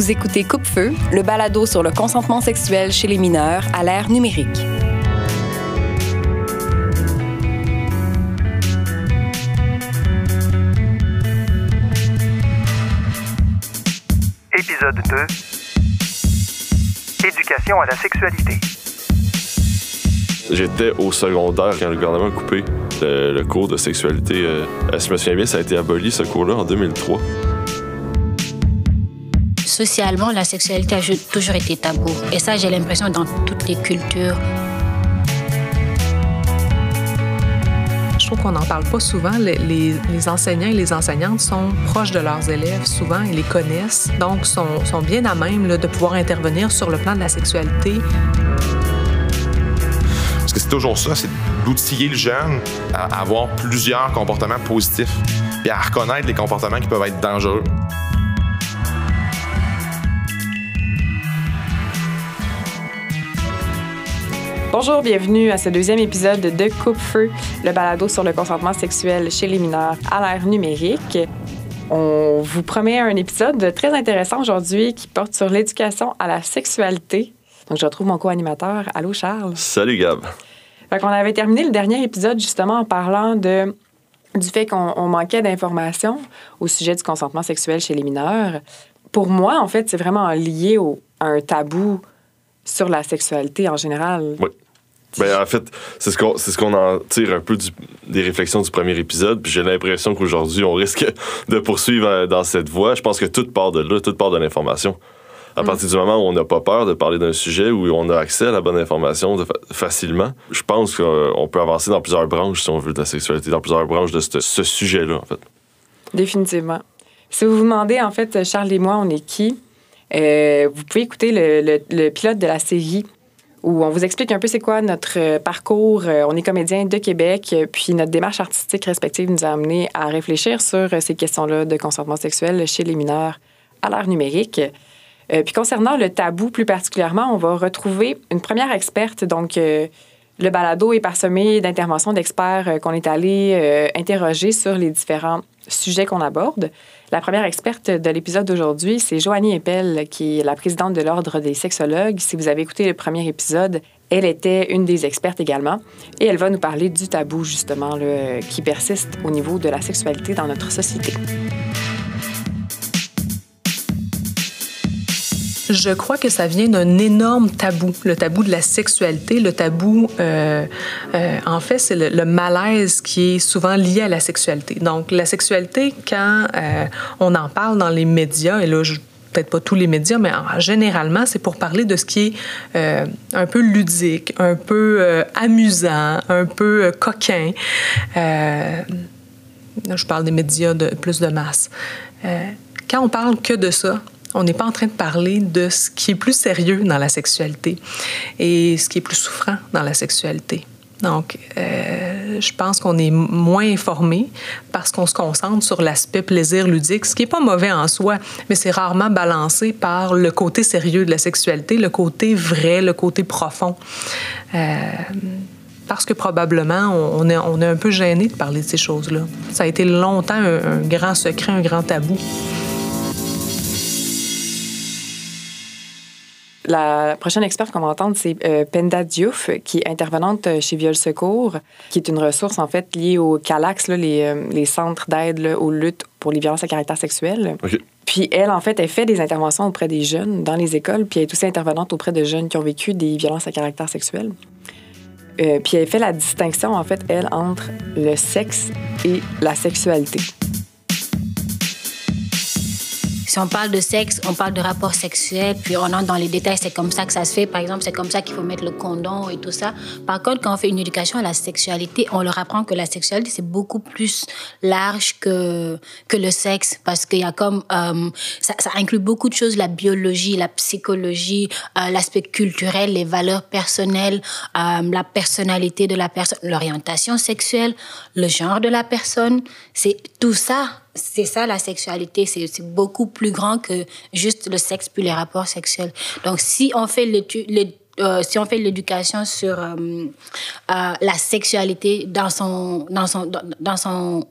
Vous écoutez Coupe-Feu, le balado sur le consentement sexuel chez les mineurs à l'ère numérique. Épisode 2 Éducation à la sexualité. J'étais au secondaire quand le gouvernement a coupé le, le cours de sexualité. Euh, si je me souviens bien, ça a été aboli, ce cours-là, en 2003. Socialement, la sexualité a toujours été tabou. Et ça, j'ai l'impression dans toutes les cultures. Je trouve qu'on n'en parle pas souvent. Les, les- les enseignants et les enseignantes sont proches de leurs élèves souvent, ils les connaissent, donc sont, sont bien à même là, de pouvoir intervenir sur le plan de la sexualité. Parce que c'est toujours ça, c'est d'outiller le jeune à avoir plusieurs comportements positifs et à reconnaître les comportements qui peuvent être dangereux. Bonjour, bienvenue à ce deuxième épisode de Coupe-Feu, le balado sur le consentement sexuel chez les mineurs à l'ère numérique. On vous promet un épisode très intéressant aujourd'hui qui porte sur l'éducation à la sexualité. Donc, je retrouve mon co-animateur. Allô, Charles. Salut Gab. Fait qu'on avait terminé le dernier épisode justement en parlant de, du fait qu'on on manquait d'informations au sujet du consentement sexuel chez les mineurs. Pour moi, en fait, c'est vraiment lié au, à un tabou sur la sexualité en général. Oui. Ben, en fait, c'est ce qu'on ce qu'on en tire un peu du- des réflexions du premier épisode. Puis j'ai l'impression qu'aujourd'hui, on risque de poursuivre euh, dans cette voie. Je pense que tout part de là, tout part de l'information. À partir du moment où on n'a pas peur de parler d'un sujet, où on a accès à la bonne information de fa- facilement, je pense qu'on peut avancer dans plusieurs branches, si on veut, de la sexualité, dans plusieurs branches de ce, ce sujet-là, en fait. Définitivement. Si vous vous demandez, en fait, Charles et moi, on est qui, euh, vous pouvez écouter le, le- le pilote de la série où on vous explique un peu c'est quoi notre euh, parcours. Euh, on est comédien de Québec, euh, puis notre démarche artistique respective nous a amené à réfléchir sur ces questions-là de consentement sexuel chez les mineurs à l'ère numérique. Puis concernant le tabou plus particulièrement, on va retrouver une première experte, donc le balado est parsemé d'interventions d'experts qu'on est allé interroger sur les différents sujets qu'on aborde. La première experte de l'épisode d'aujourd'hui, c'est Joanie Eppel, qui est la présidente de l'Ordre des sexologues. Si vous avez écouté le premier épisode, elle était une des expertes également. Et elle va nous parler du tabou, justement, qui persiste au niveau de la sexualité dans notre société. Je crois que ça vient d'un énorme tabou, le tabou de la sexualité, le tabou, euh, euh, en fait, c'est le, malaise qui est souvent lié à la sexualité. Donc, la sexualité, quand euh, on en parle dans les médias, et là, peut-être pas tous les médias, mais en- généralement, c'est pour parler de ce qui est un peu ludique, un peu amusant, un peu coquin. Je parle des médias de plus de masse. Quand on parle que de ça, on n'est pas en train de parler de ce qui est plus sérieux dans la sexualité et ce qui est plus souffrant dans la sexualité. Donc, euh, je pense qu'on est moins informé parce qu'on se concentre sur l'aspect plaisir ludique, ce qui n'est pas mauvais en soi, mais c'est rarement balancé par le côté sérieux de la sexualité, le côté vrai, le côté profond. Euh, parce que probablement, on est, un peu gêné de parler de ces choses-là. Ça a été longtemps un grand secret, un grand tabou. La prochaine experte qu'on va entendre, c'est euh, Penda Diouf, qui est intervenante euh, chez Viol Secours, qui est une ressource en fait liée au CALAX, là, les, euh, les centres d'aide aux luttes pour les violences à caractère sexuel. Puis elle, en fait, elle fait des interventions auprès des jeunes dans les écoles, puis elle est aussi intervenante auprès de jeunes qui ont vécu des violences à caractère sexuel. Euh, puis elle fait la distinction, en fait, elle, entre le sexe et la sexualité. Si on parle de sexe, on parle de rapport sexuel, puis on entre dans les détails, c'est comme ça que ça se fait. Par exemple, c'est comme ça qu'il faut mettre le condom et tout ça. Par contre, quand on fait une éducation à la sexualité, on leur apprend que la sexualité, c'est beaucoup plus large que, que le sexe, parce qu'il y a comme... euh, ça, inclut beaucoup de choses, la biologie, la psychologie, euh, l'aspect culturel, les valeurs personnelles, euh, la personnalité de la personne, l'orientation sexuelle, le genre de la personne. C'est tout ça c'est ça la sexualité, c'est beaucoup plus grand que juste le sexe puis les rapports sexuels. Donc si on fait euh, si on fait l'éducation sur euh, euh, la sexualité dans son dans son son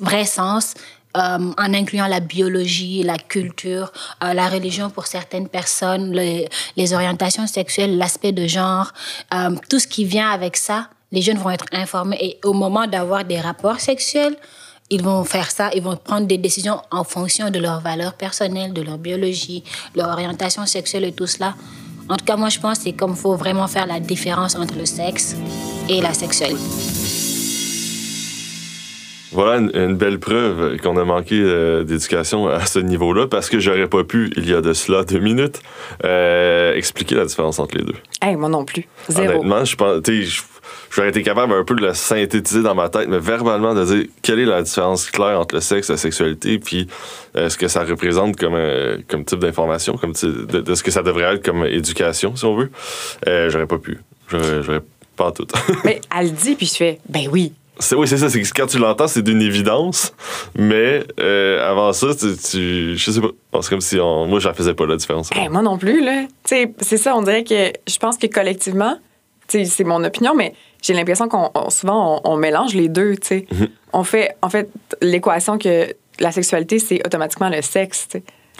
vrai sens, en incluant la biologie, la culture, la religion pour certaines personnes, le- les orientations sexuelles, l'aspect de genre, tout ce qui vient avec ça, les jeunes vont être informés et au moment d'avoir des rapports sexuels, ils vont faire ça, ils vont prendre des décisions en fonction de leurs valeurs personnelles, de leur biologie, leur orientation sexuelle et tout cela. En tout cas, moi, je pense que c'est comme faut vraiment faire la différence entre le sexe et la sexualité. Voilà une, une belle preuve qu'on a manqué euh, d'éducation à ce niveau-là parce que j'aurais pas pu, il y a de cela deux minutes, euh, expliquer la différence entre les deux. Hey, moi non plus. Zéro. Honnêtement, je pense, j'aurais été capable un peu de le synthétiser dans ma tête, mais verbalement de dire quelle est la différence claire entre le sexe, la sexualité, puis euh, ce que ça représente comme, euh, comme type d'information, comme de, de ce que ça devrait être comme éducation, si on veut. Euh, j'aurais pas pu. J'aurais pas tout. Mais elle le dit, puis je fais, ben oui. C'est, oui, c'est ça. C'est quand tu l'entends, c'est d'une évidence. Mais euh, avant ça, tu, tu- je sais pas. C'est comme si on- moi, je la faisais pas la différence. Hey, moi non plus, là. C'est ça, on dirait que je pense que collectivement, c'est mon opinion, mais j'ai l'impression qu'on on- souvent on, on mélange les deux, tu sais. Mhm. On fait, en fait, l'équation que la sexualité, c'est automatiquement le sexe.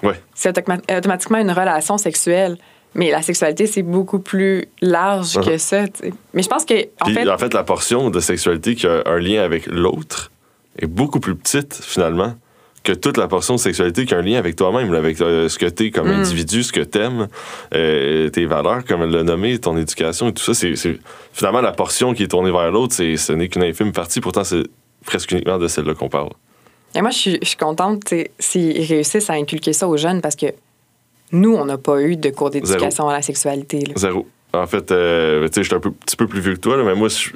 Ouais. C'est automa- automatiquement une relation sexuelle. Mais la sexualité, c'est beaucoup plus large que ça, tu sais. Mais je pense que, en Puis, fait, en fait, la portion de sexualité qui a un lien avec l'autre est beaucoup plus petite, finalement, que toute la portion de sexualité qui a un lien avec toi-même, avec euh, ce que t'es comme Mm. individu, ce que t'aimes, euh, tes valeurs, comme elle l'a nommé, ton éducation et tout ça. C'est, finalement, la portion qui est tournée vers l'autre, ce n'est qu'une infime partie. Pourtant, c'est presque uniquement de celle-là qu'on parle. Et moi, je suis, je suis contente s'ils réussissent à inculquer ça aux jeunes parce que nous, on n'a pas eu de cours d'éducation à la sexualité. là. Zéro. En fait, euh, tu sais, j'étais un peu- petit peu plus vieux que toi, là, mais moi, je-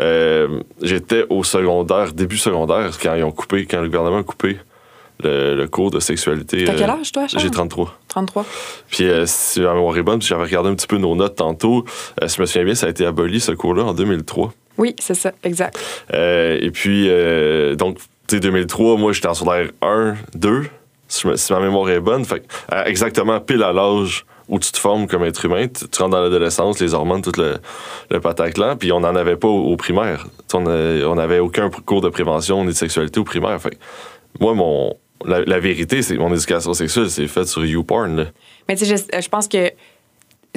euh, j'étais au secondaire, début secondaire, quand ils ont coupé, quand le gouvernement a coupé le, le cours de sexualité. T'as quel euh, âge, toi? J'ai 33. 33. Puis, euh, si ma mémoire est bonne, puis j'avais regardé un petit peu nos notes tantôt, euh, si je me souviens bien, ça a été aboli, ce cours-là, en 2003. Oui, c'est ça, exact. Et puis, donc, tu sais, 2003, moi, j'étais en secondaire 1, 2, si, me- si ma mémoire est bonne. Fait exactement pile à l'âge où tu te formes comme être humain. Tu, tu rentres dans l'adolescence, les hormones, tout le, le pataclan, puis on n'en avait pas au, au primaire. On n'avait aucun cours de prévention ni de sexualité au primaire. Fait que, moi, mon, la, la vérité, c'est que mon éducation sexuelle, c'est faite sur YouPorn. là. Mais tu sais, je, je pense que, tu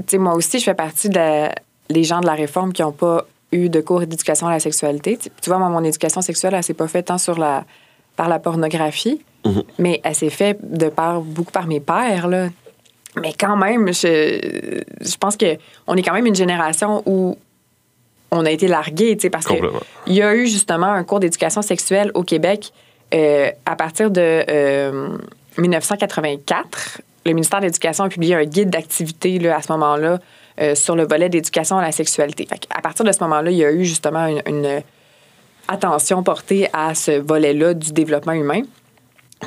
sais, moi aussi, je fais partie de la- les gens de la réforme qui n'ont pas eu de cours d'éducation à la sexualité. Tu tu vois, moi, mon éducation sexuelle, elle s'est pas faite tant sur la, par la pornographie, Mhm. mais elle s'est faite de par, beaucoup par mes pères, là. Mais quand même, je, je pense qu'on est quand même une génération où on a été largués, tu sais, parce que Complètement. il y a eu justement un cours d'éducation sexuelle au Québec euh, à partir de euh, 1984. Le ministère de l'Éducation a publié un guide d'activité à ce moment-là euh, sur le volet d'éducation à la sexualité. À partir de ce moment-là, il y a eu justement une, une attention portée à ce volet-là du développement humain.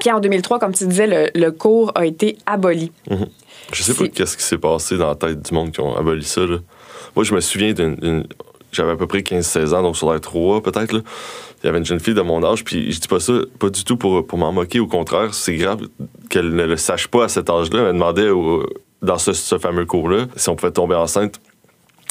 Puis en 2003, comme tu disais, le, le cours a été aboli. Je sais pas qu'est-ce qui s'est passé dans la tête du monde qui ont aboli ça. là. Moi, je me souviens d'une. J'avais à peu près 15-16 ans, donc sur l'air 3 peut-être. Il y avait une jeune fille de mon âge, puis je dis pas ça, pas du tout pour, pour m'en moquer. Au contraire, c'est grave qu'elle ne le sache pas à cet âge-là. Elle demandait dans ce, fameux cours-là si on pouvait tomber enceinte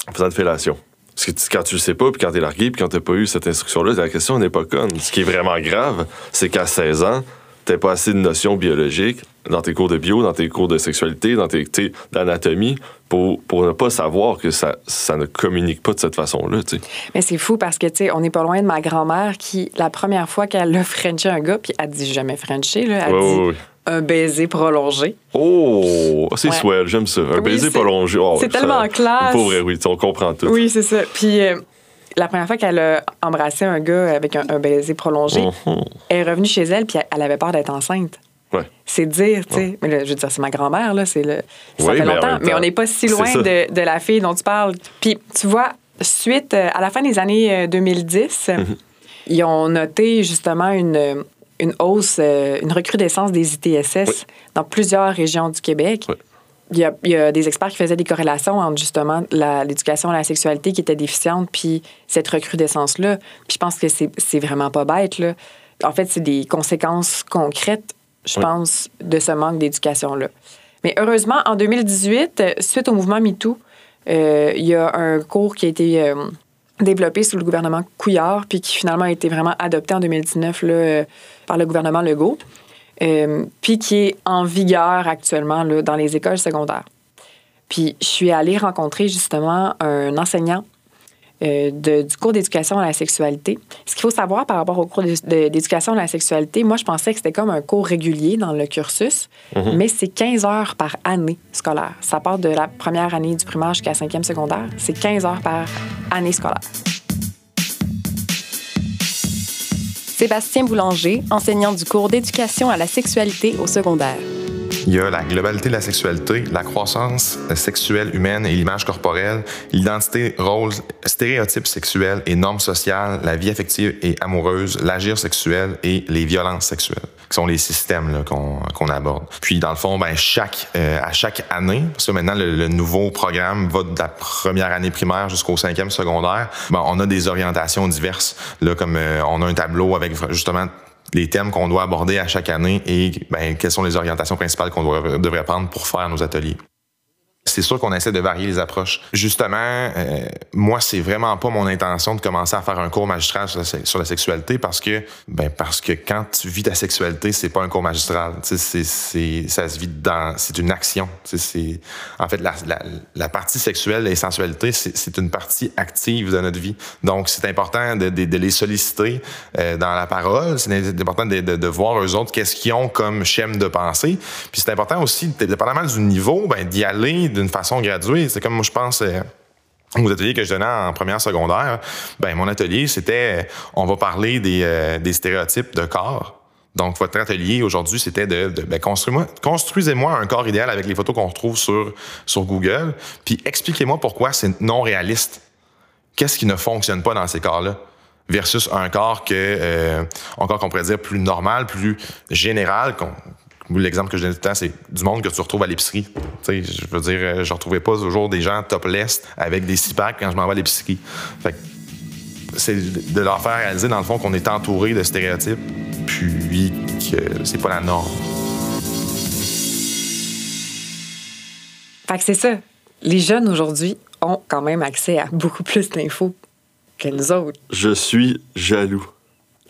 en faisant une fellation. Parce que quand tu le sais pas, puis quand t'es largué, puis quand t'as pas eu cette instruction-là, la question n'est pas conne. Ce qui est vraiment grave, c'est qu'à 16 ans, t'as pas assez de notions biologiques dans tes cours de bio, dans tes cours de sexualité, dans tes d'anatomie, pour, pour ne pas savoir que ça, ça ne communique pas de cette façon-là. tu sais. Mais c'est fou parce que, tu sais, on n'est pas loin de ma grand-mère qui, la première fois qu'elle a frenché un gars, puis elle dit jamais frenché, là, elle Ouais, dit ouais, ouais. un baiser prolongé. Oh, c'est Ouais. swell, j'aime ça. Un Oui, baiser prolongé. Oh, c'est tellement classe. Pour vrai, oui, on comprend tout. Oui, c'est ça. Puis euh, la première fois qu'elle a embrassé un gars avec un, un baiser prolongé, Mhm. elle est revenue chez elle, puis elle avait peur d'être enceinte. Ouais. C'est dire, tu sais. Mais là, je veux dire, c'est ma grand-mère, là. C'est le... Ça Oui, fait longtemps. Mais on n'est pas si loin de, de la fille dont tu parles. Puis, tu vois, suite, euh, à la fin des années euh, 2010, Mhm. ils ont noté justement une, une hausse, euh, une recrudescence des ITSS Oui. dans plusieurs régions du Québec. Oui. Il y, a, il y a des experts qui faisaient des corrélations entre justement l'éducation à la sexualité qui était déficiente puis cette recrudescence-là. Puis je pense que c'est vraiment pas bête. Là. En fait, c'est des conséquences concrètes, je Oui. pense, de ce manque d'éducation-là. Mais heureusement, en 2018, euh, suite au mouvement MeToo, euh, il y a un cours qui a été euh, développé sous le gouvernement Couillard, puis qui finalement a été vraiment adopté en 2019 là, euh, par le gouvernement Legault, euh, puis qui est en vigueur actuellement là, dans les écoles secondaires. Puis je suis allée rencontrer justement un enseignant euh, de, du cours d'éducation à la sexualité. Ce qu'il faut savoir par rapport au cours d'éducation à la sexualité, moi, je pensais que c'était comme un cours régulier dans le cursus, Mhm. mais c'est 15 heures par année scolaire. Ça part de la première année du primaire jusqu'à la cinquième secondaire. C'est 15 heures par année scolaire. Sébastien Boulanger, enseignant du cours d'éducation à la sexualité au secondaire. Il y a la globalité de la sexualité, la croissance sexuelle humaine et l'image corporelle, l'identité, rôle, stéréotypes sexuels et normes sociales, la vie affective et amoureuse, l'agir sexuel et les violences sexuelles, qui sont les systèmes qu'on aborde. Puis dans le fond, ben chaque euh, à chaque année, parce que maintenant le, le nouveau programme va de la première année primaire jusqu'au cinquième secondaire, ben, on a des orientations diverses. Là, comme euh, on a un tableau avec justement les thèmes qu'on doit aborder à chaque année et ben, quelles sont les orientations principales qu'on devrait prendre pour faire nos ateliers. C'est sûr qu'on essaie de varier les approches. Justement, euh, moi, c'est vraiment pas mon intention de commencer à faire un cours magistral sur la, sexualité parce que, ben, parce que quand tu vis ta sexualité, c'est pas un cours magistral. C'est, c'est, ça se vit dans, c'est une action. C'est, en fait, la, la, la partie sexuelle et sensualité, c'est, c'est une partie active de notre vie. Donc, c'est important de, de, de les solliciter euh, dans la parole. C'est important de, de, de voir eux autres qu'est-ce qu'ils ont comme schème de pensée. Puis c'est important aussi, dépendamment du niveau, ben, d'y aller d'une façon graduée. C'est comme moi, je pense. euh, aux ateliers que je donnais en première secondaire, ben mon atelier c'était on va parler des, euh, stéréotypes de corps. Donc votre atelier aujourd'hui c'était de, de ben, construisez-moi un corps idéal avec les photos qu'on retrouve sur Google, puis expliquez-moi pourquoi c'est non réaliste. Qu'est-ce qui ne fonctionne pas dans ces corps-là? Versus un corps que, euh, qu'on pourrait dire plus normal, plus général, L'exemple que je donne tout le temps, c'est du monde que tu retrouves à l'épicerie. Tu sais, je veux dire, euh, je retrouvais pas toujours des gens topless avec des six packs quand je m'en vais à l'épicerie. Fait que c'est de leur faire réaliser, dans le fond, qu'on est entouré de stéréotypes, puis que c'est pas la norme. Fait que c'est ça. Les jeunes aujourd'hui ont quand même accès à beaucoup plus d'infos que nous autres. Je suis jaloux.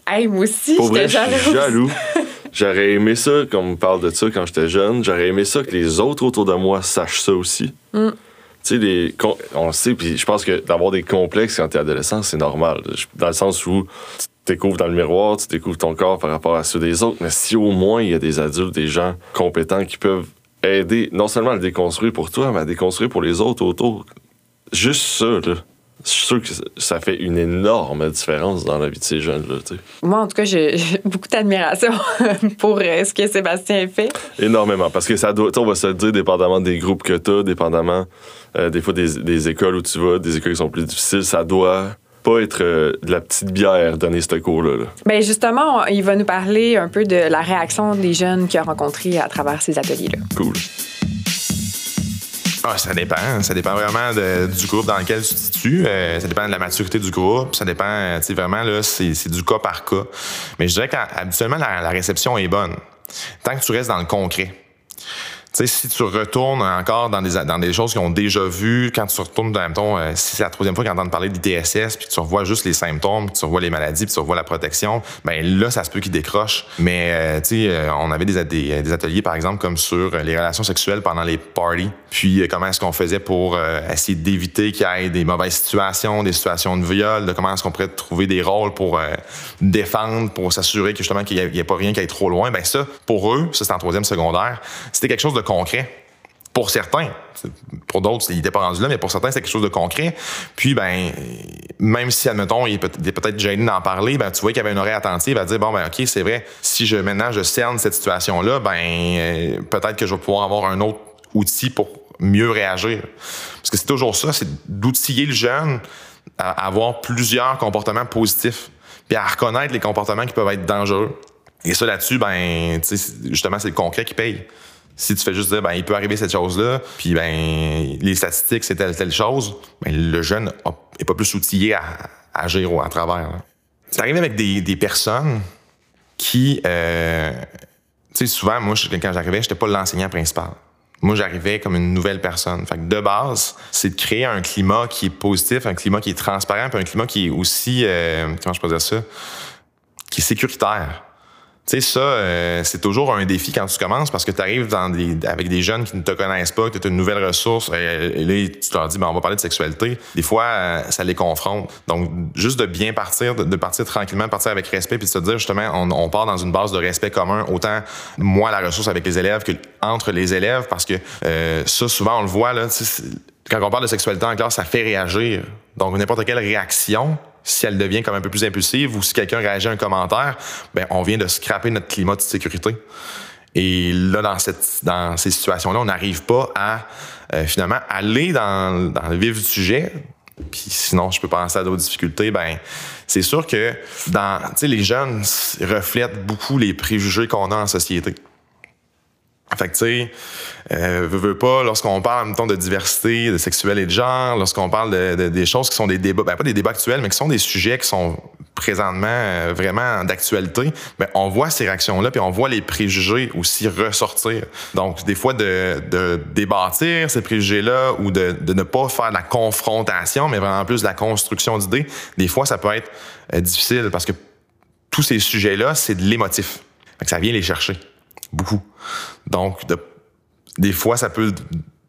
Hey, moi aussi, Pour vrai, j'étais je suis jaloux. J'aurais aimé ça, qu'on me parle de ça quand j'étais jeune. J'aurais aimé ça que les autres autour de moi sachent ça aussi. Mm. Tu sais, les, on le sait, puis je pense que d'avoir des complexes quand t'es adolescent, c'est normal. Dans le sens où tu découvres dans le miroir, tu découvres ton corps par rapport à ceux des autres. Mais si au moins il y a des adultes, des gens compétents qui peuvent aider, non seulement à le déconstruire pour toi, mais à déconstruire pour les autres autour. Juste ça, là. Je suis sûr que ça fait une énorme différence dans la vie de ces jeunes-là. Moi, en tout cas, j'ai beaucoup d'admiration pour euh, ce que Sébastien fait. Énormément. Parce que ça doit, on va se le dire, dépendamment des groupes que tu as, dépendamment euh, des fois des, des écoles où tu vas, des écoles qui sont plus difficiles, ça doit pas être euh, de la petite bière donner ce cours-là. là. Bien, justement, il va nous parler un peu de la réaction des jeunes qu'il a rencontrés à travers ces ateliers-là. Cool. Ah, ça dépend. Ça dépend vraiment du groupe dans lequel tu te situes. Euh, ça dépend de la maturité du groupe. Ça dépend, tu sais, vraiment, là, c'est du cas par cas. Mais je dirais qu'habituellement, la réception est bonne. Tant que tu restes dans le concret. Sais, si tu retournes encore dans des, dans des choses qu'ils ont déjà vues, quand tu retournes dans mettons, euh, si c'est la troisième fois qu'ils entendent parler d'ITSS, puis que tu revois juste les symptômes, puis tu revois les maladies, puis tu revois la protection, ben là, ça se peut qu'ils décrochent. Mais, euh, tu sais, euh, on avait des, des, des ateliers, par exemple, comme sur euh, les relations sexuelles pendant les parties, puis comment est-ce qu'on faisait pour essayer d'éviter qu'il y ait des mauvaises situations, des situations de viol, de comment est-ce qu'on pourrait trouver des rôles pour défendre, pour s'assurer que justement qu'il n'y ait, pas rien qui aille trop loin. Ben ça, pour eux, ça c'est en troisième secondaire, c'était quelque chose de concret. Pour certains, C'est- pour d'autres, ils n'étaient pas rendus là, mais pour certains, c'était quelque chose de concret. Puis, ben, même si, admettons, il est peut- il est peut-être gêné d'en parler, ben, tu vois qu'il avait une oreille attentive à dire, bon, ben, OK, c'est vrai, si je, maintenant, je cerne cette situation-là, ben, euh, peut-être que je vais pouvoir avoir un autre outil pour mieux réagir. Parce que c'est toujours ça, c'est d'outiller le jeune à avoir plusieurs comportements positifs, puis à reconnaître les comportements qui peuvent être dangereux. Et ça, là-dessus, ben, c'est- justement, c'est le concret qui paye. Si tu fais juste dire, ben, il peut arriver cette chose-là, puis ben, les statistiques, c'est telle, telle chose, ben, le jeune a- est pas plus outillé à, à agir à travers. C'est arrivé avec des, des personnes qui, euh, tu sais, souvent, moi, quand j'arrivais, j'étais pas l'enseignant principal. moi, j'arrivais comme une nouvelle personne. Fait que de base, c'est de créer un climat qui est positif, un climat qui est transparent, puis un climat qui est aussi, euh, comment je peux dire ça, qui est sécuritaire. Tu sais, ça, euh, c'est toujours un défi quand tu commences parce que tu arrives dans des, avec des jeunes qui ne te connaissent pas, que tu es une nouvelle ressource, et, là, tu leur dis, ben, on va parler de sexualité. Des fois, euh, ça les confronte. Donc, juste de bien partir, de, partir tranquillement, partir avec respect, puis de se dire, justement, on, on, part dans une base de respect commun, autant moi, la ressource avec les élèves que entre les élèves, parce que euh, ça, souvent, on le voit, là, quand on parle de sexualité en classe, ça fait réagir. Donc, n'importe quelle réaction, si elle devient comme un peu plus impulsive ou si quelqu'un réagit à un commentaire, ben on vient de scraper notre climat de sécurité. Et là, dans, cette, dans ces situations-là, on n'arrive pas à euh, finalement aller dans, dans, le vif du sujet. Puis sinon, je peux penser à d'autres difficultés. Ben, c'est sûr que dans, les jeunes reflètent beaucoup les préjugés qu'on a en société. Fait que, tu sais, euh, veux, pas, lorsqu'on parle, mettons, de diversité, de sexuel et de genre, lorsqu'on parle de, des choses qui sont des débats, ben, pas des débats actuels, mais qui sont des sujets qui sont présentement euh, vraiment d'actualité, ben, on voit ces réactions-là, puis on voit les préjugés aussi ressortir. Donc, des fois, de, de débâtir ces préjugés-là ou de, de ne pas faire de la confrontation, mais vraiment plus de la construction d'idées, des fois, ça peut être euh, difficile parce que tous ces sujets-là, c'est de l'émotif. Ça vient les chercher beaucoup. Donc, des fois, ça peut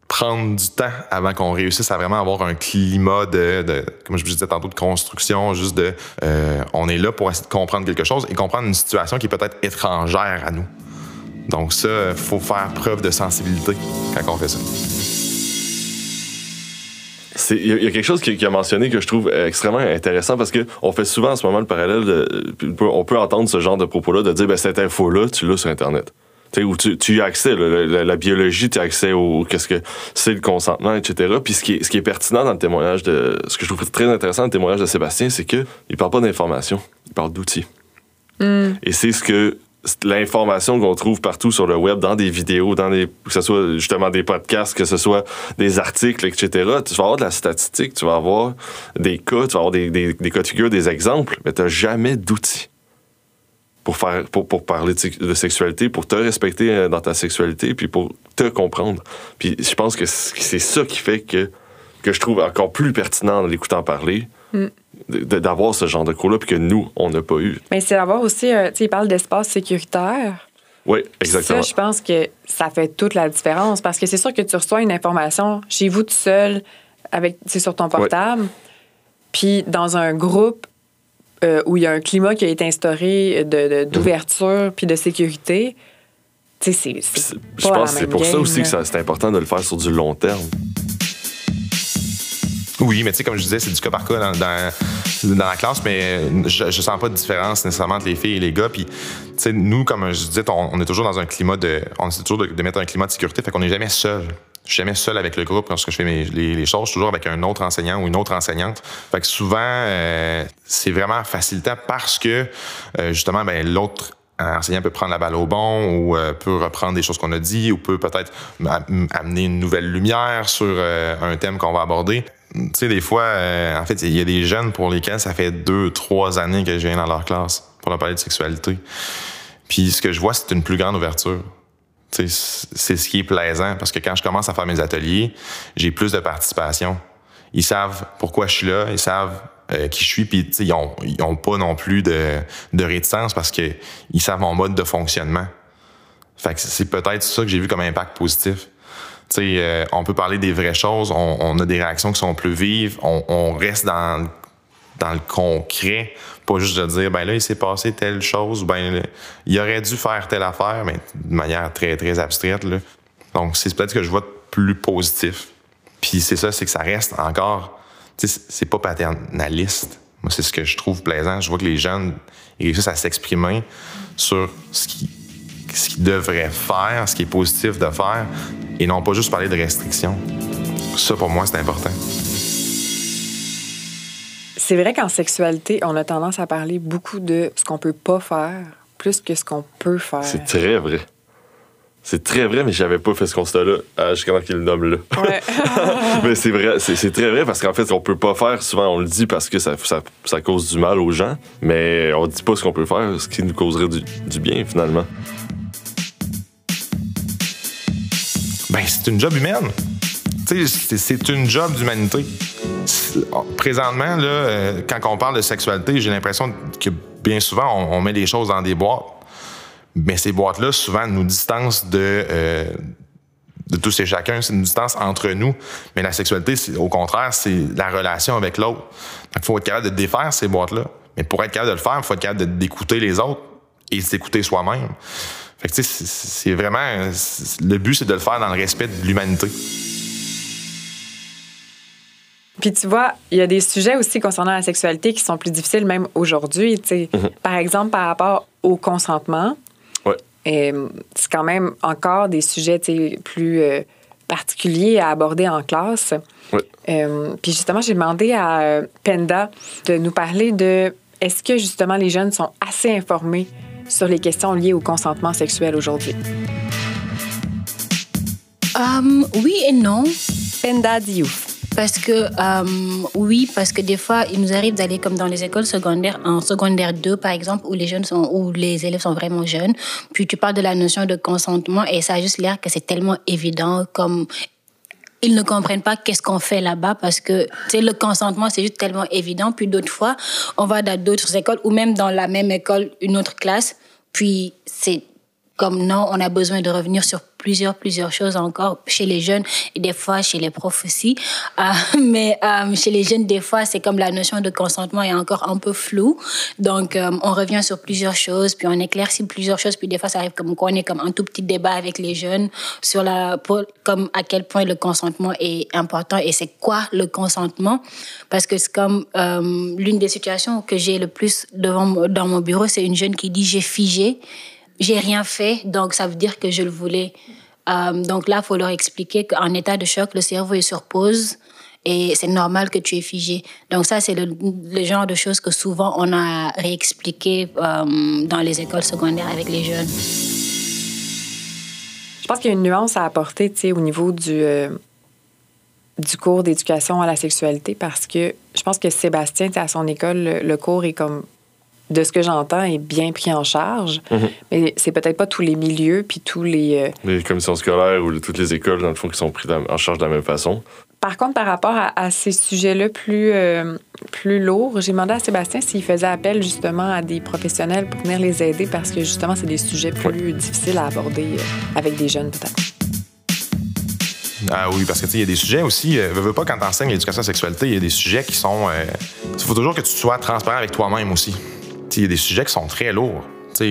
prendre du temps avant qu'on réussisse à vraiment avoir un climat de, comme je vous disais tantôt, de construction, juste de, euh, on est là pour essayer de comprendre quelque chose et comprendre une situation qui est peut-être étrangère à nous. Donc ça, faut faire preuve de sensibilité quand on fait ça. Il y, a quelque chose qui, a mentionné que je trouve extrêmement intéressant parce qu'on fait souvent en ce moment le parallèle, de, on peut entendre ce genre de propos-là, de dire ben, cette info-là, tu l'as sur Internet où tu, tu as accès, la, biologie, tu as accès au qu'est-ce que c'est le consentement, etc. Puis ce qui, est, ce qui est pertinent dans le témoignage de. Ce que je trouve très intéressant dans le témoignage de Sébastien, c'est qu'il ne parle pas d'information, il parle d'outils. Hmm. Et c'est ce que l'information qu'on trouve partout sur le web, dans des vidéos, dans des, que ce soit justement des podcasts, que ce soit des articles, etc. Tu vas avoir de la statistique, tu vas avoir des cas, tu vas avoir des, des, des cas de figure, des exemples, mais tu n'as jamais d'outils pour, faire, pour, pour parler de, sexualité, pour te respecter euh, dans ta sexualité, puis pour te comprendre. Puis je pense que c'est ça qui fait que, que je trouve encore plus pertinent en l'écoutant parler. Mm. d'avoir ce genre de cours-là, puis que nous, on n'a pas eu. Mais c'est d'avoir aussi, euh, tu sais, il parle d'espace sécuritaire. Oui, exactement. Ça, je pense que ça fait toute la différence parce que c'est sûr que tu reçois une information chez vous tout seul, avec, sur ton portable, puis dans un groupe, euh, où il y a un climat qui a été instauré d'ouverture puis de sécurité, tu sais, c'est Je pense que c'est pour ça aussi que c'est important de le faire sur du long terme. Oui, mais tu sais, comme je disais, c'est du cas par cas dans, dans, la classe, mais je, je sens pas de différence nécessairement entre les filles et les gars. Puis, tu sais, nous, comme je disais, on, est toujours dans un climat de. On essaie toujours de, mettre un climat de sécurité, fait qu'on n'est jamais seul. Je suis jamais seul avec le groupe lorsque je fais mes, les, choses, je suis toujours avec un autre enseignant ou une autre enseignante. Fait que souvent, euh, c'est vraiment facilitant parce que, euh, justement, ben, l'autre enseignant peut prendre la balle au bon ou euh, peut reprendre des choses qu'on a dit ou peut peut-être amener une nouvelle lumière sur un thème qu'on va aborder. Tu sais, des fois, en fait, il y a des jeunes pour lesquels ça fait deux, trois années que je viens dans leur classe pour leur parler de sexualité. Puis ce que je vois, c'est une plus grande ouverture. C'est ce qui est plaisant parce que quand je commence à faire mes ateliers, j'ai plus de participation. Ils savent pourquoi je suis là, ils savent euh, qui je suis, puis ils ont, ils ont pas non plus de, de réticence parce que ils savent mon mode de fonctionnement. Fait que c'est peut-être ça que j'ai vu comme impact positif. sais, euh, on peut parler des vraies choses, on, on, a des réactions qui sont plus vives, on, on reste dans, dans le concret pas juste de dire, ben là, il s'est passé telle chose, ben il aurait dû faire telle affaire, mais de manière très, très abstraite. Là. Donc, c'est peut-être que je vois plus positif. Puis c'est ça, c'est que ça reste encore, c'est pas paternaliste. Moi, c'est ce que je trouve plaisant. Je vois que les jeunes ils réussissent à s'exprimer sur ce qu'ils devraient faire, ce qui est positif de faire, et non pas juste parler de restrictions. Ça, pour moi, c'est important. C'est vrai qu'en sexualité, on a tendance à parler beaucoup de ce qu'on peut pas faire plus que ce qu'on peut faire. C'est très vrai. C'est très vrai, mais j'avais pas fait ce constat-là jusqu'à temps qu'il le nomme là. Ouais. mais c'est vrai, c'est très vrai parce qu'en fait, ce qu'on peut pas faire, souvent on le dit parce que ça, ça, cause du mal aux gens, mais on dit pas ce qu'on peut faire, ce qui nous causerait du, du bien finalement. Ben, c'est une job humaine. Tu sais, c'est une job d'humanité. Présentement, là, euh, quand on parle de sexualité, j'ai l'impression que bien souvent, on, met les choses dans des boîtes. Mais ces boîtes-là, souvent, nous distancent de, euh, de tous et chacun. C'est une distance entre nous. Mais la sexualité, au contraire, c'est la relation avec l'autre. Donc, il faut être capable de défaire ces boîtes-là. Mais pour être capable de le faire, il faut être capable d'écouter les autres et s'écouter soi-même. Fait que, tu sais, c'est vraiment. Le but, c'est de le faire dans le respect de l'humanité. Puis tu vois, il y a des sujets aussi concernant la sexualité qui sont plus difficiles même aujourd'hui. Mm-hmm. Par exemple, par rapport au consentement. Ouais. c'est quand même encore des sujets plus euh, particuliers à aborder en classe. Ouais. Euh, puis justement, j'ai demandé à euh, Penda de nous parler de est-ce que justement les jeunes sont assez informés sur les questions liées au consentement sexuel aujourd'hui? oui et non. Penda Diouf. Parce que, euh, oui, parce que des fois, il nous arrive d'aller comme dans les écoles secondaires, en secondaire 2, par exemple, où les jeunes sont, où les élèves sont vraiment jeunes. Puis tu parles de la notion de consentement et ça a juste l'air que c'est tellement évident comme ils ne comprennent pas qu'est-ce qu'on fait là-bas parce que tu le consentement c'est juste tellement évident puis d'autres fois on va dans d'autres écoles ou même dans la même école une autre classe puis c'est comme non, on a besoin de revenir sur plusieurs, plusieurs choses encore chez les jeunes et des fois chez les profs aussi. Euh, mais euh, chez les jeunes, des fois, c'est comme la notion de consentement est encore un peu floue. Donc, euh, on revient sur plusieurs choses, puis on éclaircit plusieurs choses, puis des fois, ça arrive comme qu'on est comme un tout petit débat avec les jeunes sur la, comme à quel point le consentement est important et c'est quoi le consentement. Parce que c'est comme l'une des situations que j'ai le plus devant, dans mon bureau, c'est une jeune qui dit j'ai figé j'ai rien fait, donc ça veut dire que je le voulais. Euh, donc là, il faut leur expliquer qu'en état de choc, le cerveau est sur pause et c'est normal que tu es figé. Donc ça, c'est le, genre de choses que souvent on a réexpliqué euh, dans les écoles secondaires avec les jeunes. Je pense qu'il y a une nuance à apporter, tu sais, au niveau du, euh, du cours d'éducation à la sexualité parce que je pense que Sébastien, à son école, le cours est comme de ce que j'entends, est bien pris en charge. Mhm. Mais c'est peut-être pas tous les milieux puis tous les. Euh, les commissions scolaires ou toutes les écoles, dans le fond, qui sont prises en charge de la même façon. Par contre, par rapport à, ces sujets-là plus, euh, plus lourds, j'ai demandé à Sébastien s'il faisait appel justement à des professionnels pour venir les aider parce que justement, c'est des sujets plus difficiles à aborder euh, avec des jeunes, peut-être. Ah oui, parce que il y a des sujets aussi. ne veux pas quand tu enseignes l'éducation à la sexualité, il y a des sujets qui sont. Il faut toujours que tu sois transparent avec toi-même aussi il y a des sujets qui sont très lourds.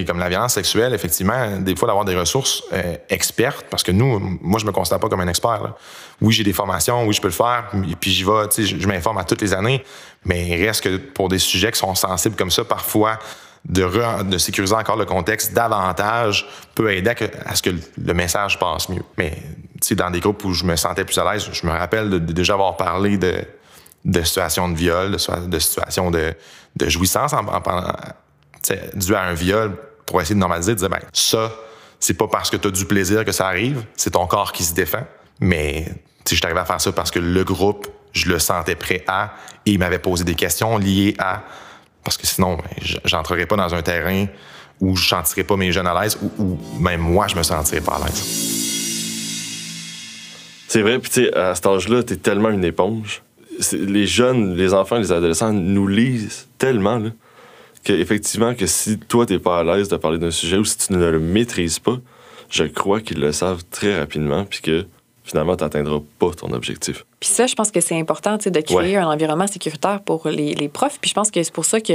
comme la violence sexuelle, effectivement, des fois d'avoir des ressources euh, expertes, parce que nous, moi, je me considère pas comme un expert. Oui, j'ai des formations, oui, je peux le faire, puis j'y vais, je, m'informe à toutes les années, mais il reste que pour des sujets qui sont sensibles comme ça, parfois, de, de sécuriser encore le contexte davantage peut aider à, ce que le message passe mieux. Mais dans des groupes où je me sentais plus à l'aise, je me rappelle de, déjà avoir parlé de, de situations de viol, de, situations de, jouissance en, dû à un viol pour essayer de normaliser, de dire, ben, ça, c'est pas parce que tu as du plaisir que ça arrive, c'est ton corps qui se défend. Mais si je suis à faire ça parce que le groupe, je le sentais prêt à, et il m'avait posé des questions liées à. Parce que sinon, ben, j'entrerais pas dans un terrain où je sentirais pas mes jeunes à l'aise, ou, même moi, je me sentirais pas à l'aise. C'est vrai, puis tu à cet âge-là, t'es tellement une éponge les jeunes, les enfants, les adolescents nous lisent tellement là, qu'effectivement, que si toi, t'es pas à l'aise de parler d'un sujet ou si tu ne le maîtrises pas, je crois qu'ils le savent très rapidement puis que finalement, tu n'atteindras pas ton objectif. Puis ça, je pense que c'est important de créer un environnement sécuritaire pour les, les profs. Puis je pense que c'est pour ça que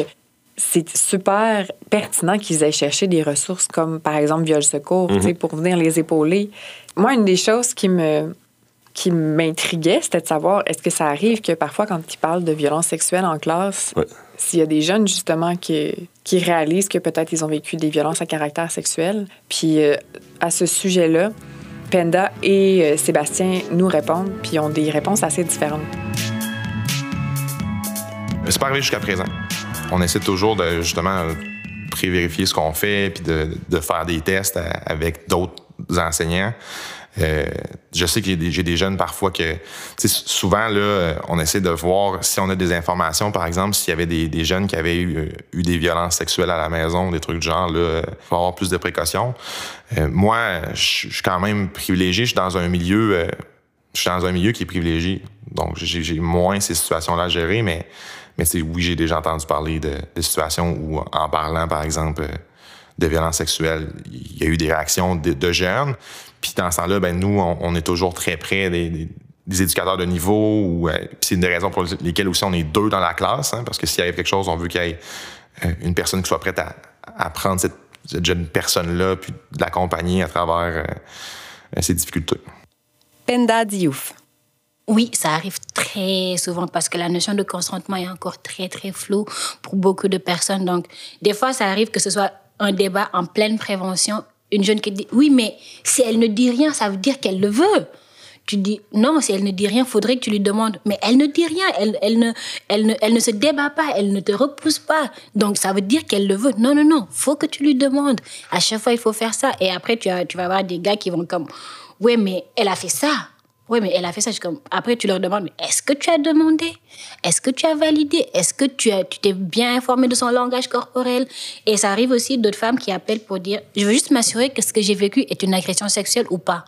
c'est super pertinent qu'ils aient cherché des ressources comme, par exemple, Viol Secours, mm pour venir les épauler. Moi, une des choses qui me, qui m'intriguait, c'était de savoir est-ce que ça arrive que parfois, quand tu parles de violence sexuelle en classe, s'il y a des jeunes justement qui, qui réalisent que peut-être ils ont vécu des violences à caractère sexuel. Puis euh, à ce sujet-là, Penda et euh, Sébastien nous répondent, puis ont des réponses assez différentes. C'est pas arrivé jusqu'à présent. On essaie toujours de justement prévérifier ce qu'on fait, puis de, de, faire des tests avec d'autres enseignants. Euh, je sais que j'ai des jeunes parfois que, souvent, là, on essaie de voir si on a des informations, par exemple, s'il y avait des, jeunes qui avaient eu, eu, des violences sexuelles à la maison, des trucs du genre, là, il faut avoir plus de précautions. Euh, moi, je suis quand même privilégié, je suis dans un milieu, euh, je suis dans un milieu qui est privilégié. Donc, j'ai moins ces situations-là à gérer, mais, mais oui, j'ai déjà entendu parler de, de, situations où, en parlant, par exemple, de violences sexuelles, il y a eu des réactions de, de jeunes. Puis dans ce temps-là, ben nous, on, est toujours très près des, des, éducateurs de niveau. Ou, euh, c'est une des raisons pour lesquelles aussi on est deux dans la classe, hein, parce que s'il y avait quelque chose, on veut qu'il y ait euh, une personne qui soit prête à, à prendre cette, jeune personne-là, puis de l'accompagner à travers euh, ses difficultés. Penda Diouf. Oui, ça arrive très souvent parce que la notion de consentement est encore très, très floue pour beaucoup de personnes. Donc, des fois, ça arrive que ce soit un débat en pleine prévention une jeune qui dit oui, mais si elle ne dit rien, ça veut dire qu'elle le veut. Tu dis non, si elle ne dit rien, faudrait que tu lui demandes. Mais elle ne dit rien, elle, elle, ne, elle, ne, elle ne se débat pas, elle ne te repousse pas. Donc ça veut dire qu'elle le veut. Non, non, non, faut que tu lui demandes. À chaque fois, il faut faire ça. Et après, tu, as, tu vas avoir des gars qui vont comme oui, mais elle a fait ça. Oui, mais elle a fait ça. Comme... Après, tu leur demandes, mais est-ce que tu as demandé? Est-ce que tu as validé? Est-ce que tu as, tu t'es bien informé de son langage corporel? Et ça arrive aussi d'autres femmes qui appellent pour dire, je veux juste m'assurer que ce que j'ai vécu est une agression sexuelle ou pas.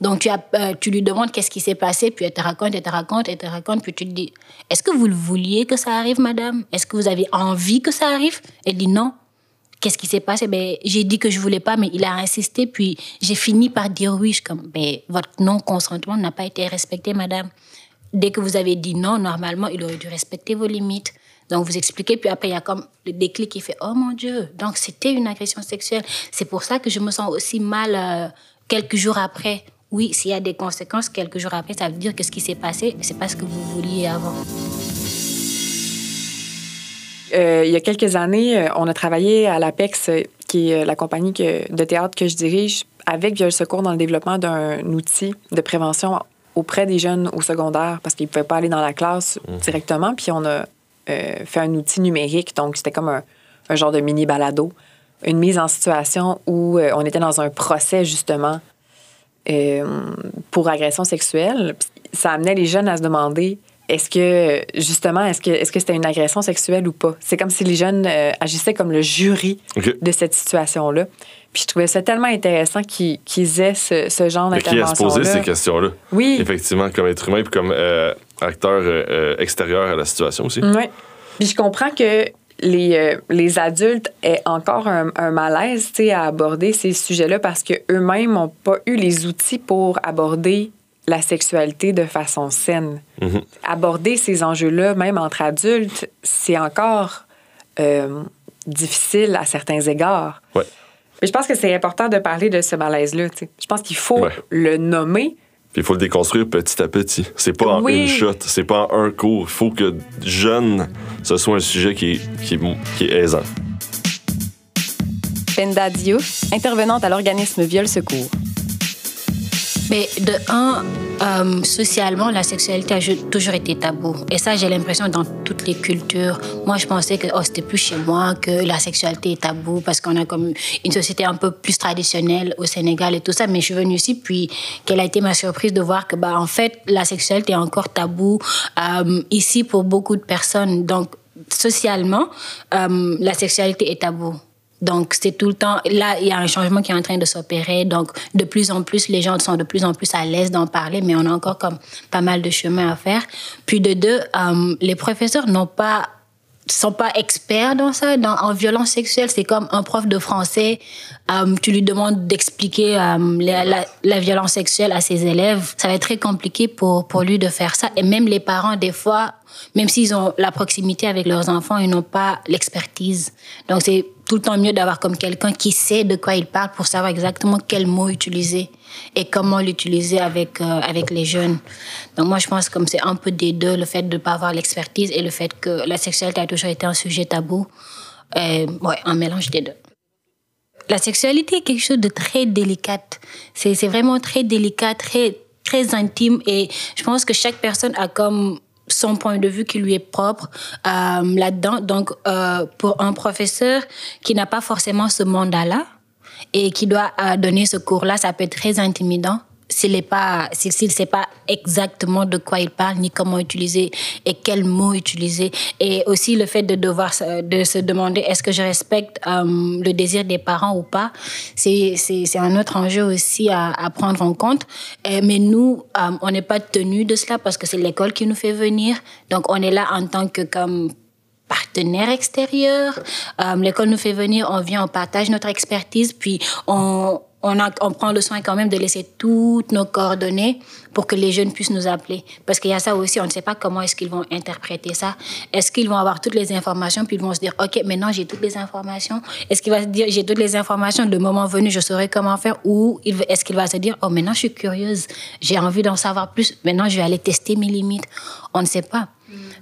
Donc, tu, as, euh, tu lui demandes qu'est-ce qui s'est passé, puis elle te raconte, elle te raconte, elle te raconte, puis tu te dis, est-ce que vous le vouliez que ça arrive, madame? Est-ce que vous avez envie que ça arrive? Elle dit non. Qu'est-ce qui s'est passé? Ben, J'ai dit que je voulais pas, mais il a insisté. Puis j'ai fini par dire oui. Je comme, ben, votre non-consentement n'a pas été respecté, madame. Dès que vous avez dit non, normalement, il aurait dû respecter vos limites. Donc vous expliquez, puis après il y a comme le déclic qui fait oh mon Dieu, donc c'était une agression sexuelle. C'est pour ça que je me sens aussi mal euh, quelques jours après. Oui, s'il y a des conséquences quelques jours après, ça veut dire que ce qui s'est passé, c'est pas ce que vous vouliez avant. Euh, il y a quelques années, euh, on a travaillé à l'APEX, euh, qui est la compagnie de théâtre que je dirige, avec Viol Secours dans le développement d'un outil de prévention auprès des jeunes au secondaire parce qu'ils ne pouvaient pas aller dans la classe mmh. directement. Puis on a fait un outil numérique, donc c'était comme un, genre de mini balado, une mise en situation où on était dans un procès justement pour agression sexuelle. Ça amenait les jeunes à se demander est-ce que, justement, est-ce que est-ce que c'était une agression sexuelle ou pas? C'est comme si les jeunes euh, agissaient comme le jury de cette situation-là. Puis je trouvais ça tellement intéressant qu'ils aient ce, ce genre d'intervention. Qui a se poser ces questions-là? Oui. Effectivement, comme être humain puis comme euh, acteur euh, extérieur à la situation aussi. Oui. Puis je comprends que les, les adultes aient encore un, un malaise à aborder ces sujets-là parce qu'eux-mêmes n'ont pas eu les outils pour aborder la sexualité de façon saine. Mhm. Aborder ces enjeux-là, même entre adultes, c'est encore euh, difficile à certains égards. Ouais. Mais je pense que c'est important de parler de ce malaise-là. Je pense qu'il faut le nommer. Puis il faut le déconstruire petit à petit. C'est pas en une shot, c'est pas en un cours. Il faut que jeune, ce soit un sujet qui est, qui qui est aisant. Penda Diouf, intervenante à l'organisme Viol Secours. Mais de un, euh, socialement, la sexualité a toujours été tabou. Et ça, j'ai l'impression dans toutes les cultures. Moi, je pensais que oh, c'était plus chez moi que la sexualité est tabou parce qu'on a comme une société un peu plus traditionnelle au Sénégal et tout ça. Mais je suis venue ici, puis quelle a été ma surprise de voir que, bah, en fait, la sexualité est encore tabou euh, ici pour beaucoup de personnes. Donc, socialement, euh, la sexualité est tabou. Donc, c'est tout le temps. Là, il y a un changement qui est en train de s'opérer. Donc, de plus en plus, les gens sont de plus en plus à l'aise d'en parler, mais on a encore comme pas mal de chemin à faire. Puis, de deux, euh, les professeurs n'ont pas sont pas experts dans ça, dans, en violence sexuelle. C'est comme un prof de français, euh, tu lui demandes d'expliquer euh, la, la, violence sexuelle à ses élèves. Ça va être très compliqué pour, pour lui de faire ça. Et même les parents, des fois, même s'ils ont la proximité avec leurs enfants, ils n'ont pas l'expertise. Donc c'est tout le temps mieux d'avoir comme quelqu'un qui sait de quoi il parle pour savoir exactement quel mot utiliser et comment l'utiliser avec, euh, avec les jeunes. Donc moi, je pense comme c'est un peu des deux, le fait de ne pas avoir l'expertise et le fait que la sexualité a toujours été un sujet tabou. Euh, ouais, un mélange des deux. La sexualité est quelque chose de très délicat. C'est vraiment très délicat, très, très intime et je pense que chaque personne a comme son point de vue qui lui est propre euh, là-dedans. Donc, euh, pour un professeur qui n'a pas forcément ce mandat-là, et qui doit euh, donner ce cours-là, ça peut être très intimidant s'il ne pas, s'il sait pas exactement de quoi il parle, ni comment utiliser et quels mots utiliser. Et aussi le fait de devoir de se demander est-ce que je respecte euh, le désir des parents ou pas, c'est, c'est, un autre enjeu aussi à, à prendre en compte. mais nous, euh, on n'est pas tenu de cela parce que c'est l'école qui nous fait venir. Donc on est là en tant que comme partenaire extérieur. Euh, l'école nous fait venir, on vient, on partage notre expertise, puis on on, a, on prend le soin quand même de laisser toutes nos coordonnées pour que les jeunes puissent nous appeler. Parce qu'il y a ça aussi, on ne sait pas comment est-ce qu'ils vont interpréter ça. Est-ce qu'ils vont avoir toutes les informations, puis ils vont se dire, OK, maintenant j'ai toutes les informations. Est-ce qu'il va se dire, j'ai toutes les informations, le moment venu, je saurai comment faire. Ou est-ce qu'il va se dire, oh, maintenant je suis curieuse, j'ai envie d'en savoir plus, maintenant je vais aller tester mes limites. On ne sait pas.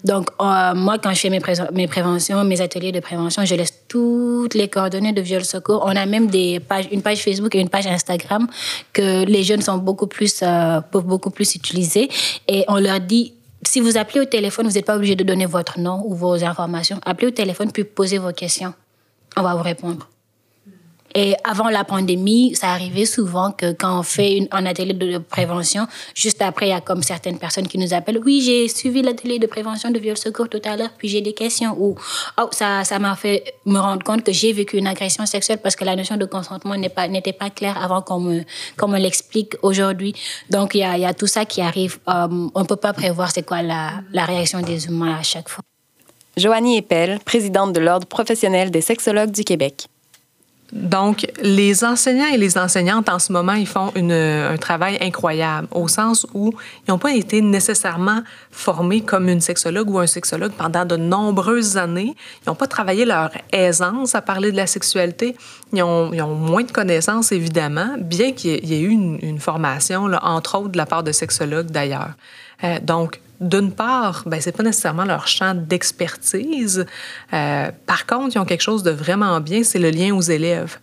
Donc, euh, moi, quand je fais mes, préventions, mes ateliers de prévention, je laisse toutes les coordonnées de Viol Secours. On a même des pages, une page Facebook et une page Instagram que les jeunes sont beaucoup plus, euh, peuvent beaucoup plus utiliser. Et on leur dit, si vous appelez au téléphone, vous n'êtes pas obligé de donner votre nom ou vos informations. Appelez au téléphone puis posez vos questions. On va vous répondre. Et avant la pandémie, ça arrivait souvent que quand on fait une, un atelier de prévention, juste après, il y a comme certaines personnes qui nous appellent. Oui, j'ai suivi l'atelier de prévention de viol secours tout à l'heure, puis j'ai des questions. Ou oh, ça, ça m'a fait me rendre compte que j'ai vécu une agression sexuelle parce que la notion de consentement n'était pas, claire avant qu'on me, qu'on me l'explique aujourd'hui. Donc, il y a, tout ça qui arrive. Euh, on ne peut pas prévoir c'est quoi la, la réaction des humains à chaque fois. Joanie Epel, présidente de l'Ordre professionnel des sexologues du Québec. Donc, les enseignants et les enseignantes en ce moment, ils font un travail incroyable au sens où ils n'ont pas été nécessairement formés comme une sexologue ou un sexologue pendant de nombreuses années. Ils n'ont pas travaillé leur aisance à parler de la sexualité. Ils ont, moins de connaissances, évidemment, bien qu'il y ait eu une, formation, entre autres de la part de sexologues d'ailleurs. Euh, donc, d'une part, ben, c'est pas nécessairement leur champ d'expertise. Euh, par contre, ils ont quelque chose de vraiment bien, c'est le lien aux élèves.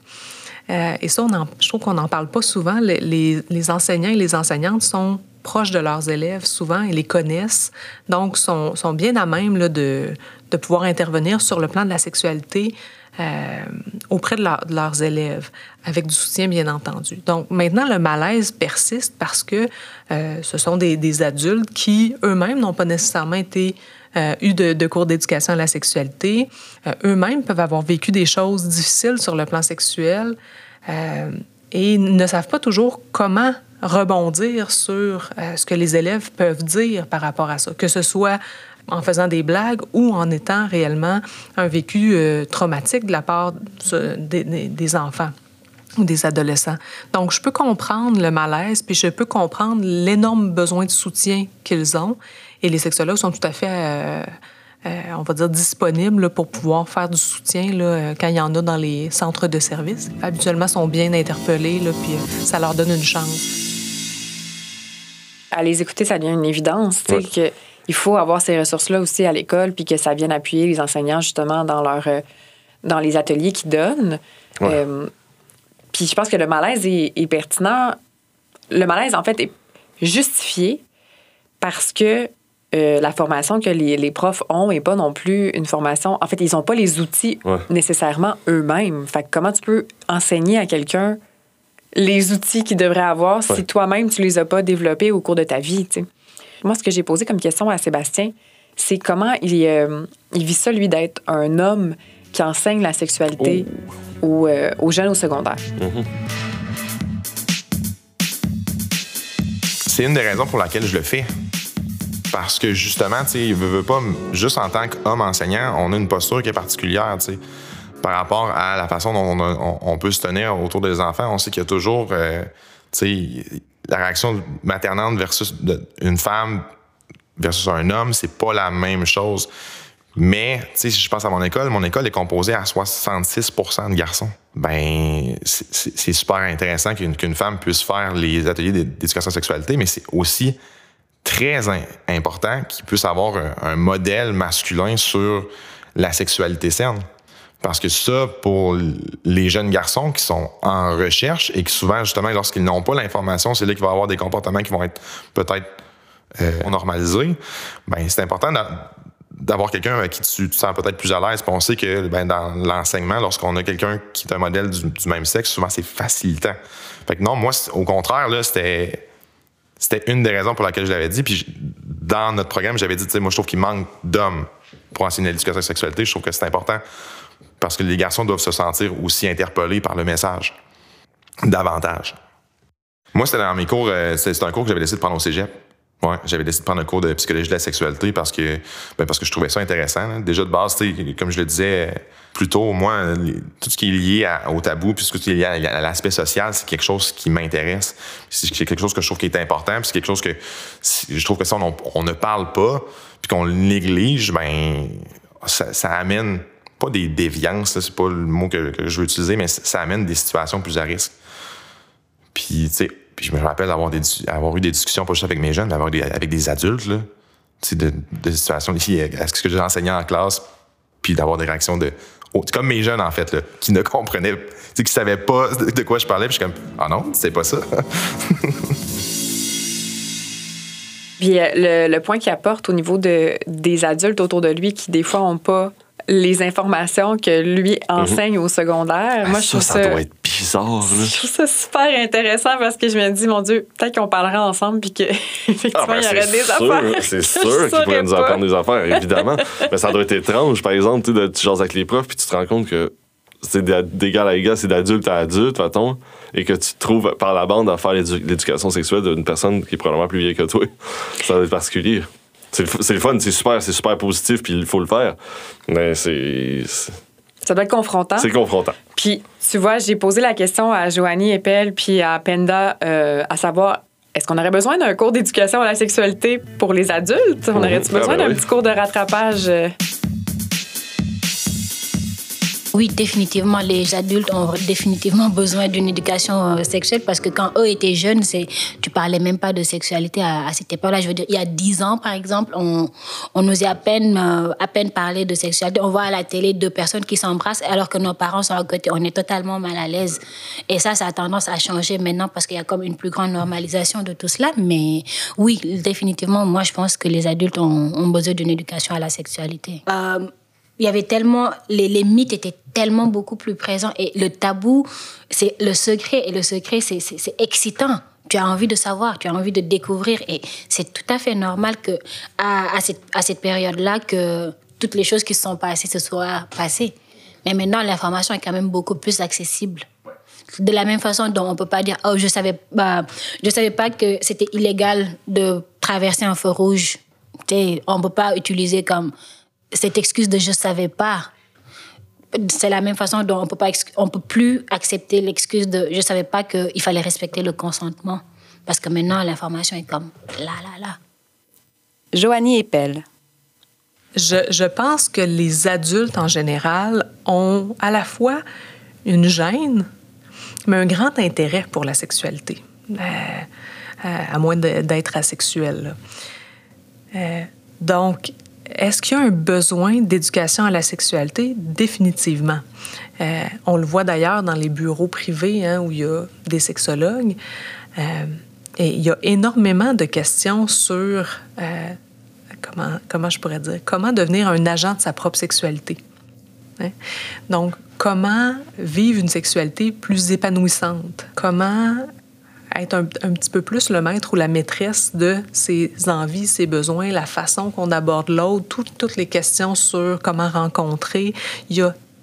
Euh, et ça, on en, je trouve qu'on n'en parle pas souvent. Les, les, enseignants et les enseignantes sont proches de leurs élèves souvent et les connaissent, donc sont, sont bien à même là, de, de pouvoir intervenir sur le plan de la sexualité euh, auprès de, leurs élèves, avec du soutien, bien entendu. Donc maintenant, le malaise persiste parce que euh, ce sont des, adultes qui, eux-mêmes, n'ont pas nécessairement été euh, eu de, cours d'éducation à la sexualité. eux-mêmes peuvent avoir vécu des choses difficiles sur le plan sexuel et ne savent pas toujours comment rebondir sur ce que les élèves peuvent dire par rapport à ça, que ce soit en faisant des blagues ou en étant réellement un vécu euh, traumatique de la part des, des enfants ou des adolescents. Donc, je peux comprendre le malaise, puis je peux comprendre l'énorme besoin de soutien qu'ils ont. Et les sexologues sont tout à fait, euh, euh, on va dire, disponibles pour pouvoir faire du soutien là, quand il y en a dans les centres de services. Habituellement, sont bien interpellés, là, puis ça leur donne une chance. À les écouter, ça devient une évidence, tu sais, que il faut avoir ces ressources-là aussi à l'école, puis que ça vienne appuyer les enseignants justement dans leur euh, dans les ateliers qu'ils donnent. Euh, puis je pense que le malaise est, pertinent. Le malaise, en fait, est justifié parce que euh, la formation que les, les profs ont n'est pas non plus une formation. En fait, ils n'ont pas les outils nécessairement eux-mêmes. Fait que comment tu peux enseigner à quelqu'un les outils qu'il devrait avoir si toi-même tu les as pas développés au cours de ta vie, tu sais? Moi, ce que j'ai posé comme question à Sébastien, c'est comment il, euh, il vit ça, lui, d'être un homme qui enseigne la sexualité aux, euh, aux, jeunes au secondaire. Mm-hmm. C'est une des raisons pour laquelle je le fais. Parce que justement, tu sais, il veut, veut pas, juste en tant qu'homme enseignant, on a une posture qui est particulière, tu sais par rapport à la façon dont on, peut se tenir autour des enfants. On sait qu'il y a toujours, euh, tu sais, la réaction maternelle versus une femme versus un homme, c'est pas la même chose. Mais, tu sais, si je pense à mon école, mon école est composée à 66% de garçons. Ben, c'est super intéressant qu'une femme puisse faire les ateliers d'éducation sexualité, mais c'est aussi très important qu'il puisse avoir un, modèle masculin sur la sexualité saine. Parce que ça, pour les jeunes garçons qui sont en recherche et qui souvent, justement, lorsqu'ils n'ont pas l'information, c'est là qu'il va avoir des comportements qui vont être peut-être euh, normalisés, ben c'est important d'avoir quelqu'un avec qui tu te sens peut-être plus à l'aise. On sait que ben, dans l'enseignement, lorsqu'on a quelqu'un qui est un modèle du, même sexe, souvent c'est facilitant. Fait que non, moi, au contraire, là, c'était, c'était une des raisons pour laquelle je l'avais dit. Puis dans notre programme, j'avais dit, tu sais, moi, je trouve qu'il manque d'hommes pour enseigner l'éducation à la sexualité. Je trouve que c'est important parce que les garçons doivent se sentir aussi interpellés par le message davantage. Moi, c'était dans mes cours, euh, c'est un cours que j'avais décidé de prendre au cégep. Ouais, j'avais décidé de prendre un cours de psychologie de la sexualité parce que, ben parce que je trouvais ça intéressant. Déjà de base, comme je le disais plus tôt, moi, tout ce qui est lié au tabou, puis tout ce qui est lié à, l'aspect social, c'est quelque chose qui m'intéresse. C'est quelque chose que je trouve qui est important, puis c'est quelque chose que je trouve que ça, on, ne parle pas, puis qu'on le néglige, ben ça amène pas des déviances, c'est pas le mot que, je veux utiliser, mais ça amène des situations plus à risque. Puis, tu sais, je me rappelle avoir, des, avoir eu des discussions, pas juste avec mes jeunes, mais avoir des, avec des adultes, là, de, de situations ici, à ce que j'ai enseigné en classe, puis d'avoir des réactions de. Oh, comme mes jeunes, en fait, là, qui ne comprenaient, qui ne savaient pas de quoi je parlais, puis je suis comme, ah non, c'est pas ça. puis euh, le, le, point qu'il apporte au niveau de, des adultes autour de lui qui, des fois, n'ont pas les informations que lui mhm. enseigne au secondaire. Ah, Moi, je trouve ça, ça doit être bizarre. Je trouve ça super intéressant parce que je me dis, mon Dieu, peut-être qu'on parlera ensemble puis qu'effectivement, ah, ben, il y aurait des affaires. C'est sûr qu'il pourrait nous apprendre des affaires, évidemment. Mais ça doit être étrange, par exemple, tu jases avec les profs puis tu te rends compte que c'est d'égal à égal, c'est d'adulte à adulte, mettons, et que tu te trouves par la bande à faire l'éducation sexuelle d'une personne qui est probablement plus vieille que toi. Ça doit être particulier. C'est le, fun, c'est super, c'est super positif, puis il faut le faire. Mais c'est. Ça doit être confrontant. C'est confrontant. Puis, tu vois, j'ai posé la question à Joanie Epel puis à Penda, euh, à savoir, est-ce qu'on aurait besoin d'un cours d'éducation à la sexualité pour les adultes? On aurait-tu besoin ah, ben d'un petit cours de rattrapage? Oui, définitivement, les adultes ont définitivement besoin d'une éducation euh, sexuelle parce que quand eux étaient jeunes, c'est, tu parlais même pas de sexualité à, cette époque-là. Je veux dire, il y a dix ans, par exemple, on, on osait à peine, euh, à peine parler de sexualité. On voit à la télé deux personnes qui s'embrassent alors que nos parents sont à côté. On est totalement mal à l'aise. Et ça, ça a tendance à changer maintenant parce qu'il y a comme une plus grande normalisation de tout cela. Mais oui, définitivement, moi, je pense que les adultes ont, ont besoin d'une éducation à la sexualité. Euh, il y avait tellement les, mythes étaient tellement beaucoup plus présents. Et le tabou c'est le secret. Et le secret c'est excitant. Tu as envie de savoir tu as envie de découvrir. Et c'est tout à fait normal que à, cette, à cette période là que toutes les choses qui se sont passées se soient passées. Mais maintenant l'information est quand même beaucoup plus accessible. De la même façon dont on peut pas dire oh je savais bah, je savais pas que c'était illégal de traverser un feu rouge. On peut pas utiliser comme cette excuse de je savais pas, c'est la même façon dont on peut pas on peut plus accepter l'excuse de je savais pas qu'il fallait respecter le consentement parce que maintenant l'information est comme là là là. Joanie Epel. Je, je, pense que les adultes en général ont à la fois une gêne, mais un grand intérêt pour la sexualité, euh, euh, à moins d'être asexuel. Euh, donc, est-ce qu'il y a un besoin d'éducation à la sexualité? Définitivement. Euh, on le voit d'ailleurs dans les bureaux privés hein, où il y a des sexologues. Euh, et il y a énormément de questions sur euh, comment, comment je pourrais dire, comment devenir un agent de sa propre sexualité. Hein? Donc, comment vivre une sexualité plus épanouissante? Comment être un, petit peu plus le maître ou la maîtresse de ses envies, ses besoins, la façon qu'on aborde l'autre, toutes les questions sur comment rencontrer.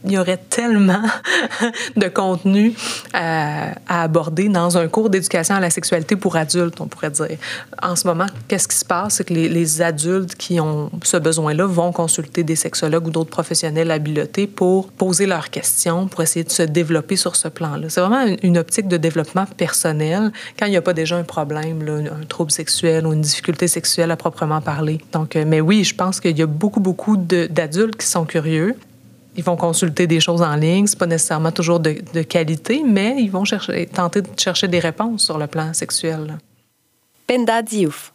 Il y aurait tellement de contenu à, aborder dans un cours d'éducation à la sexualité pour adultes, on pourrait dire. En ce moment, qu'est-ce qui se passe? C'est que les, adultes qui ont ce besoin-là vont consulter des sexologues ou d'autres professionnels habilités pour poser leurs questions, pour essayer de se développer sur ce plan-là. C'est vraiment une optique de développement personnel quand il n'y a pas déjà un problème, un trouble sexuel ou une difficulté sexuelle à proprement parler. Donc, euh, mais oui, je pense qu'il y a beaucoup, beaucoup d'adultes qui sont curieux ils vont consulter des choses en ligne. C'est pas nécessairement toujours de, de, qualité, mais ils vont chercher, tenter de chercher des réponses sur le plan sexuel. Penda Diouf.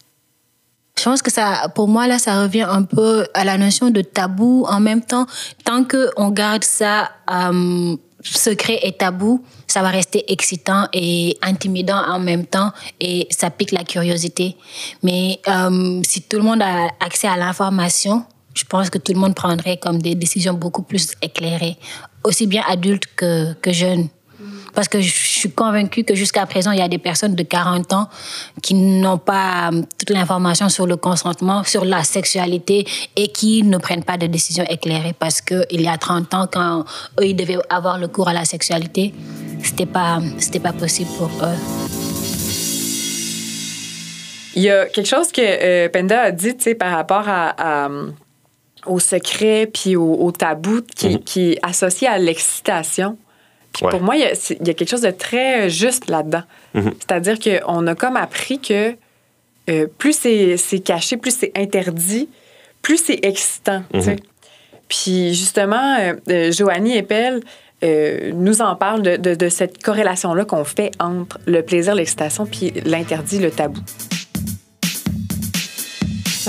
Je pense que ça, pour moi, là, ça revient un peu à la notion de tabou. En même temps, tant qu'on garde ça euh, secret et tabou, ça va rester excitant et intimidant en même temps et ça pique la curiosité. Mais euh, si tout le monde a accès à l'information, je pense que tout le monde prendrait comme des décisions beaucoup plus éclairées, aussi bien adultes que, que jeunes. Parce que je suis convaincue que jusqu'à présent, il y a des personnes de 40 ans qui n'ont pas euh, toute l'information sur le consentement, sur la sexualité et qui ne prennent pas de décisions éclairées parce qu'il y a 30 ans, quand eux, ils devaient avoir le cours à la sexualité, c'était pas, c'était pas possible pour eux. Il y a quelque chose que euh, Penda a dit, tu par rapport à, à, au secret puis au, au tabou qui, Mhm. qui est associé à l'excitation. Puis Ouais. pour moi, il y, a, c'est- il y a quelque chose de très juste là-dedans. Mhm. C'est-à-dire qu'on a comme appris que euh, plus c'est caché, plus c'est interdit, plus c'est excitant. Mhm. Puis justement, euh, euh, Joanie Eppel euh, nous en parle de, de- de cette corrélation-là qu'on fait entre le plaisir, l'excitation, puis l'interdit, le tabou.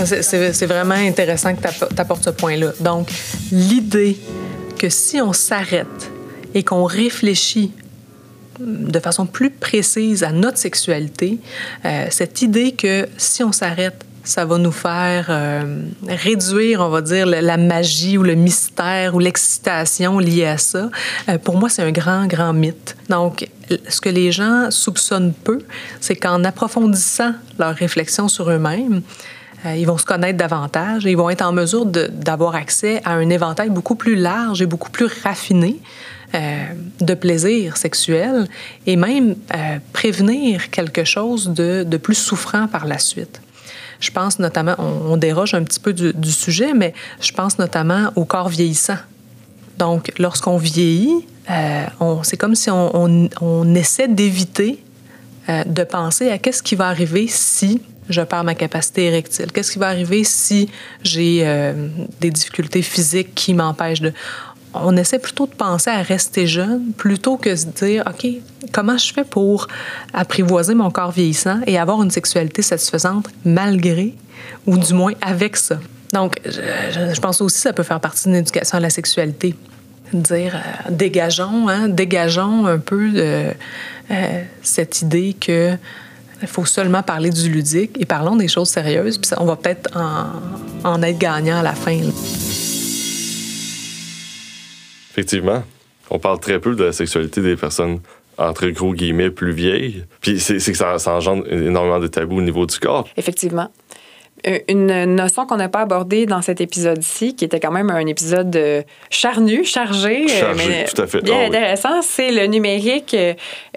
C'est- vraiment intéressant que tu apportes ce point-là. Donc, l'idée que si on s'arrête et qu'on réfléchit de façon plus précise à notre sexualité, euh, cette idée que si on s'arrête, ça va nous faire euh, réduire, on va dire, la, magie ou le mystère ou l'excitation liée à ça. Euh, pour moi, c'est un grand, grand mythe. Donc, ce que les gens soupçonnent peu, c'est qu'en approfondissant leur réflexion sur eux-mêmes, ils vont se connaître davantage et ils vont être en mesure d'avoir accès à un éventail beaucoup plus large et beaucoup plus raffiné euh, de plaisir sexuel et même euh, prévenir quelque chose de, plus souffrant par la suite. Je pense notamment, on, déroge un petit peu du, sujet, mais je pense notamment au corps vieillissant. Donc, lorsqu'on vieillit, euh, c'est comme si on, on- on essaie d'éviter euh, de penser à qu'est-ce qui va arriver si je perds ma capacité érectile, qu'est-ce qui va arriver si j'ai euh, des difficultés physiques qui m'empêchent de... On essaie plutôt de penser à rester jeune plutôt que de se dire, OK, comment je fais pour apprivoiser mon corps vieillissant et avoir une sexualité satisfaisante malgré ou du moins avec ça? Donc, je, pense aussi que ça peut faire partie d'une éducation à la sexualité dire euh, dégageons, hein, dégageons un peu de, euh, cette idée que il faut seulement parler du ludique et parlons des choses sérieuses, puis ça, on va peut-être en, en être gagnant à la fin. là. Effectivement. On parle très peu de la sexualité des personnes entre gros guillemets plus vieilles. Puis c'est c'est que ça, ça engendre énormément de tabous au niveau du corps. Effectivement. Euh, Une notion qu'on n'a pas abordée dans cet épisode-ci, qui était quand même un épisode euh, charnu, chargé, euh, Chargé, tout à fait. bien Ah oui. intéressant, c'est le numérique,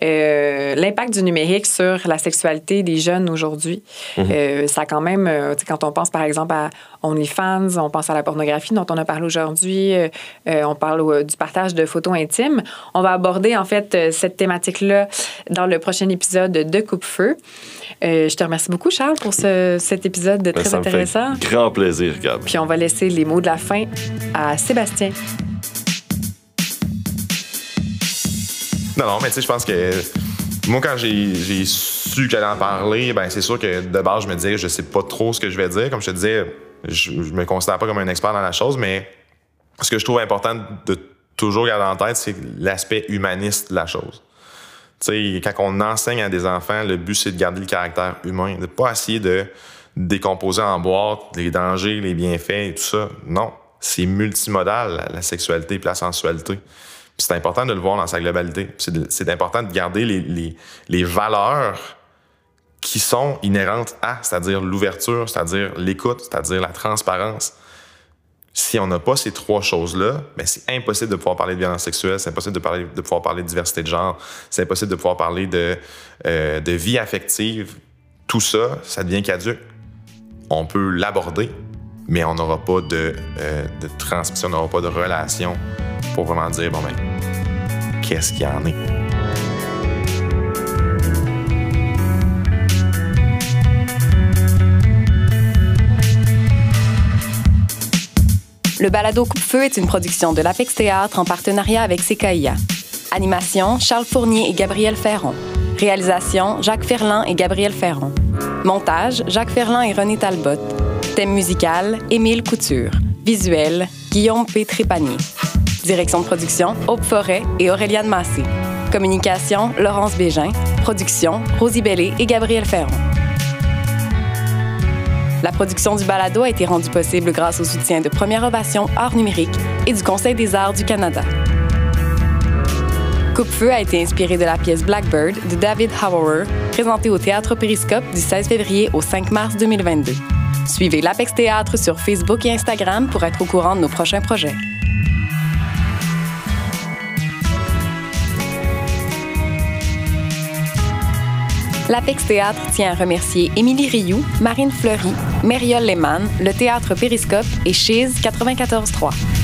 euh, l'impact du numérique sur la sexualité des jeunes aujourd'hui. Mhm. Euh, ça a quand même, quand on pense par exemple à OnlyFans, on pense à la pornographie dont on a parlé aujourd'hui, euh, on parle du partage de photos intimes. On va aborder en fait cette thématique-là dans le prochain épisode de Coupe-Feu. Euh, je te remercie beaucoup, Charles, pour ce- cet épisode Ben, très ça me intéressant. fait grand plaisir, Gab. Puis on va laisser les mots de la fin à Sébastien. Non, non, mais tu sais, je pense que moi, quand j'ai j'ai su qu'elle en parler, ben c'est sûr que de base, je me disais, je sais pas trop ce que je vais dire. Comme je te disais, je, je me considère pas comme un expert dans la chose, mais ce que je trouve important de toujours garder en tête, c'est l'aspect humaniste de la chose. Tu sais, quand on enseigne à des enfants, le but, c'est de garder le caractère humain, de pas essayer de décomposer en boîte les dangers, les bienfaits et tout ça. Non, c'est multimodal, la, sexualité et la sensualité. C'est important de le voir dans sa globalité. C'est important de garder les valeurs qui sont inhérentes à, c'est-à-dire l'ouverture, c'est-à-dire l'écoute, c'est-à-dire la transparence. Si on n'a pas ces trois choses-là, ben c'est impossible de pouvoir parler de violence sexuelle, c'est impossible de, parler, de pouvoir parler de diversité de genre, c'est impossible de pouvoir parler de, euh, de vie affective. Tout ça, ça devient caduque. On peut l'aborder, mais on n'aura pas de, euh, de transmission, on n'aura pas de relation pour vraiment dire, bon ben, qu'est-ce qu'il y en est? Le balado Coupe-Feu est une production de l'Apex Théâtre en partenariat avec CKIA. Animation, Charles Fournier et Gabriel Ferron. Réalisation, Jacques Ferland et Gabriel Ferron. Montage, Jacques Ferland et René Talbot. Thème musical, Émile Couture. Visuel, Guillaume P. Trépanier. Direction de production, Aupe Forêt et Auréliane Massé. Communication, Laurence Bégin. Production, Rosie Bellé et Gabriel Ferron. La production du balado a été rendue possible grâce au soutien de Première Ovation Art numérique et du Conseil des arts du Canada. Coupe-feu a été inspiré de la pièce Blackbird de David Hauer, présentée au Théâtre Périscope du 16 février au 5 mars 2022. Suivez l'Apex Théâtre sur Facebook et Instagram pour être au courant de nos prochains projets. L'Apex Théâtre tient à remercier Émilie Rioux, Marine Fleury, Mériole Lehmann, le Théâtre Périscope et Chiz 94.3.